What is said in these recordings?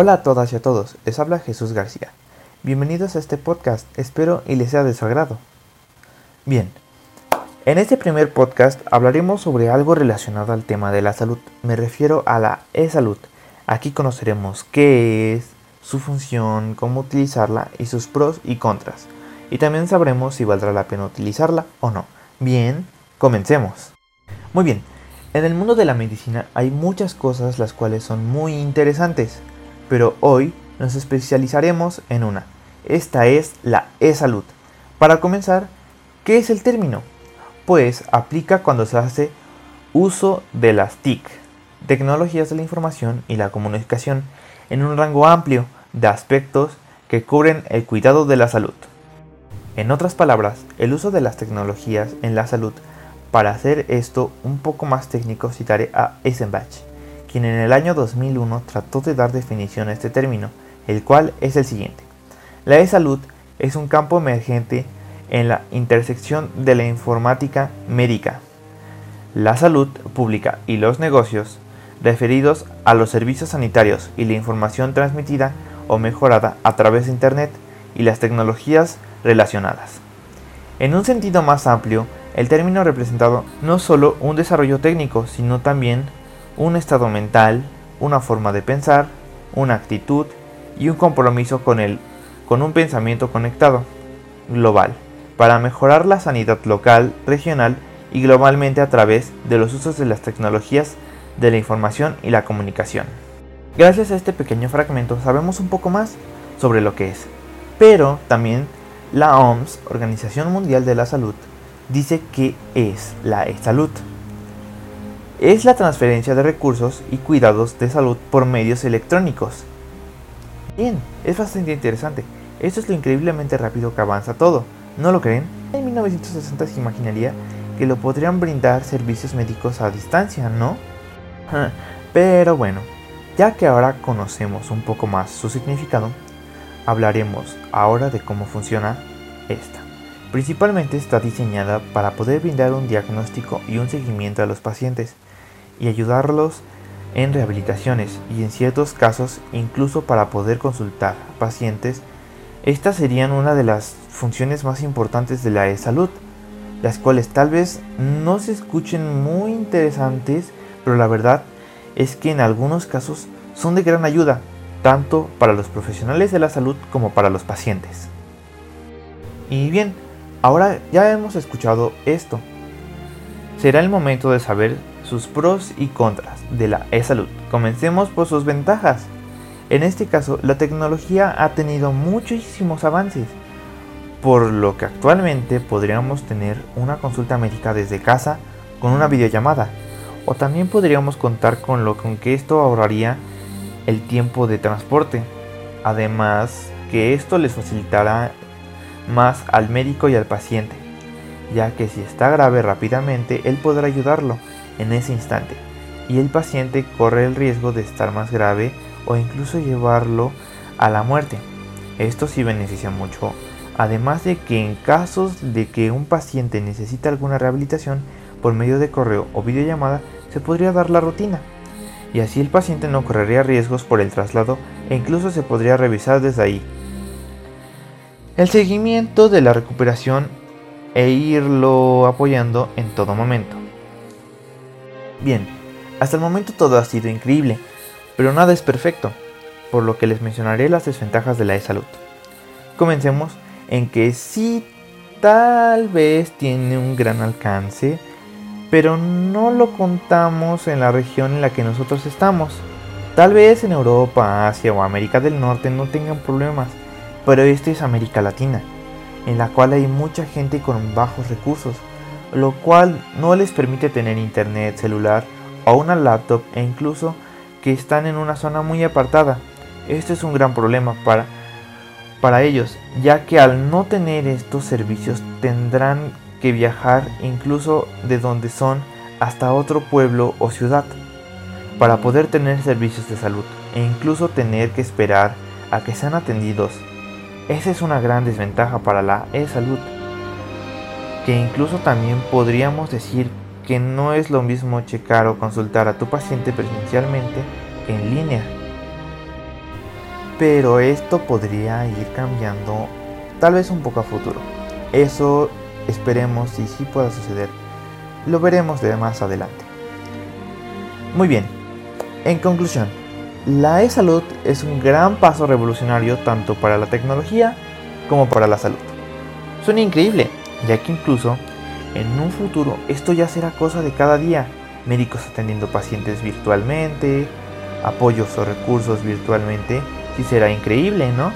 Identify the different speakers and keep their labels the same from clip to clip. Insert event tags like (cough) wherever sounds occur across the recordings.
Speaker 1: Hola a todas y a todos, les habla Jesús García. Bienvenidos a este podcast, espero y les sea de su agrado. Bien, en este primer podcast hablaremos sobre algo relacionado al tema de la salud. Me refiero a la e-salud. Aquí conoceremos qué es, su función, cómo utilizarla y sus pros y contras. Y también sabremos si valdrá la pena utilizarla o no. Bien, comencemos. Muy bien, en el mundo de la medicina hay muchas cosas las cuales son muy interesantes, pero hoy nos especializaremos en una. Esta es la e-salud. Para comenzar, ¿qué es el término? Pues aplica cuando se hace uso de las TIC, tecnologías de la información y la comunicación, en un rango amplio de aspectos que cubren el cuidado de la salud. En otras palabras, el uso de las tecnologías en la salud para hacer esto un poco más técnico citaré a Eisenbach, quien en el año 2001 trató de dar definición a este término, el cual es el siguiente. La e-salud es un campo emergente en la intersección de la informática médica, la salud pública y los negocios referidos a los servicios sanitarios y la información transmitida o mejorada a través de Internet y las tecnologías relacionadas. En un sentido más amplio, el término representado no solo un desarrollo técnico, sino también un estado mental, una forma de pensar, una actitud y un compromiso con el con un pensamiento conectado, global, para mejorar la sanidad local, regional y globalmente a través de los usos de las tecnologías de la información y la comunicación. Gracias a este pequeño fragmento sabemos un poco más sobre lo que es, pero también la OMS, Organización Mundial de la Salud, dice que es la salud. Es la transferencia de recursos y cuidados de salud por medios electrónicos. Bien, es bastante interesante. Esto es lo increíblemente rápido que avanza todo. ¿No lo creen? En 1960 se imaginaría que lo podrían brindar servicios médicos a distancia, ¿no? (laughs) Pero bueno, ya que ahora conocemos un poco más su significado, hablaremos ahora de cómo funciona esta. Principalmente está diseñada para poder brindar un diagnóstico y un seguimiento a los pacientes y ayudarlos en rehabilitaciones y en ciertos casos incluso para poder consultar pacientes. Estas serían una de las funciones más importantes de la e-salud, las cuales tal vez no se escuchen muy interesantes, pero la verdad es que en algunos casos son de gran ayuda, tanto para los profesionales de la salud como para los pacientes. Y bien, Ahora ya hemos escuchado esto. Será el momento de saber sus pros y contras de la e-salud. Comencemos por sus ventajas. En este caso, la tecnología ha tenido muchísimos avances, por lo que actualmente podríamos tener una consulta médica desde casa con una videollamada, o también podríamos contar con lo con que esto ahorraría el tiempo de transporte. Además, que esto les facilitará más al médico y al paciente, ya que si está grave rápidamente, él podrá ayudarlo en ese instante, y el paciente corre el riesgo de estar más grave o incluso llevarlo a la muerte. Esto sí beneficia mucho, además de que en casos de que un paciente necesita alguna rehabilitación, por medio de correo o videollamada se podría dar la rutina, y así el paciente no correría riesgos por el traslado e incluso se podría revisar desde ahí el seguimiento de la recuperación e irlo apoyando en todo momento. Bien, hasta el momento todo ha sido increíble, pero nada es perfecto, por lo que les mencionaré las desventajas de la e-salud. Comencemos en que sí tal vez tiene un gran alcance, pero no lo contamos en la región en la que nosotros estamos. Tal vez en Europa, Asia o América del Norte no tengan problemas, pero esta es América Latina, en la cual hay mucha gente con bajos recursos, lo cual no les permite tener internet, celular o una laptop e incluso que están en una zona muy apartada. Esto es un gran problema para, para ellos, ya que al no tener estos servicios tendrán que viajar incluso de donde son hasta otro pueblo o ciudad para poder tener servicios de salud e incluso tener que esperar a que sean atendidos esa es una gran desventaja para la e-salud, que incluso también podríamos decir que no es lo mismo checar o consultar a tu paciente presencialmente que en línea. pero esto podría ir cambiando tal vez un poco a futuro. Eso esperemos y si pueda suceder. Lo veremos de más adelante. Muy bien, en conclusión, la e-salud es un gran paso revolucionario tanto para la tecnología como para la salud. Suena increíble, ya que incluso en un futuro esto ya será cosa de cada día. Médicos atendiendo pacientes virtualmente, apoyos o recursos virtualmente, sí será increíble, ¿no?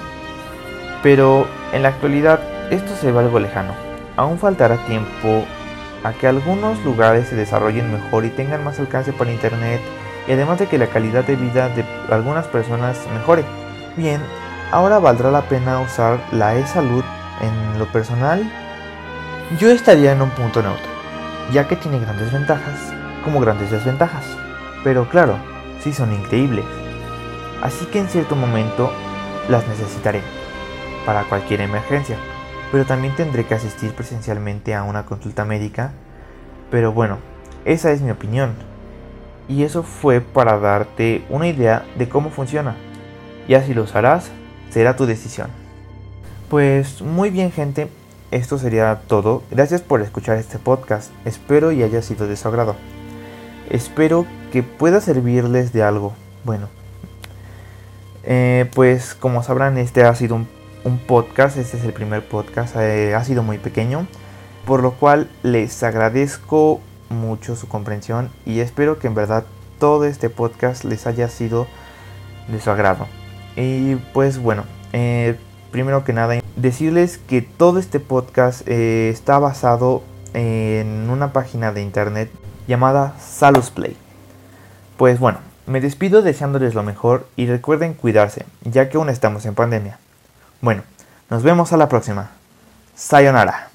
Speaker 1: Pero en la actualidad esto se ve algo lejano. Aún faltará tiempo a que algunos lugares se desarrollen mejor y tengan más alcance para Internet y además de que la calidad de vida de algunas personas mejore. Bien, ahora valdrá la pena usar la e-salud en lo personal. Yo estaría en un punto neutro, ya que tiene grandes ventajas como grandes desventajas. Pero claro, sí son increíbles. Así que en cierto momento las necesitaré para cualquier emergencia. Pero también tendré que asistir presencialmente a una consulta médica. Pero bueno, esa es mi opinión y eso fue para darte una idea de cómo funciona. Ya si lo usarás, será tu decisión. Pues muy bien gente, esto sería todo. Gracias por escuchar este podcast. Espero y haya sido de su agrado. Espero que pueda servirles de algo. Bueno, eh, pues como sabrán, este ha sido un, podcast. Este es el primer podcast. Eh, ha sido muy pequeño. Por lo cual les agradezco mucho su comprensión y espero que en verdad todo este podcast les haya sido de su agrado. Y pues bueno, eh, primero que nada, decirles que todo este podcast eh, está basado en una página de internet llamada Salus Play. Pues bueno, me despido deseándoles lo mejor y recuerden cuidarse, ya que aún estamos en pandemia. Bueno, nos vemos a la próxima. Sayonara.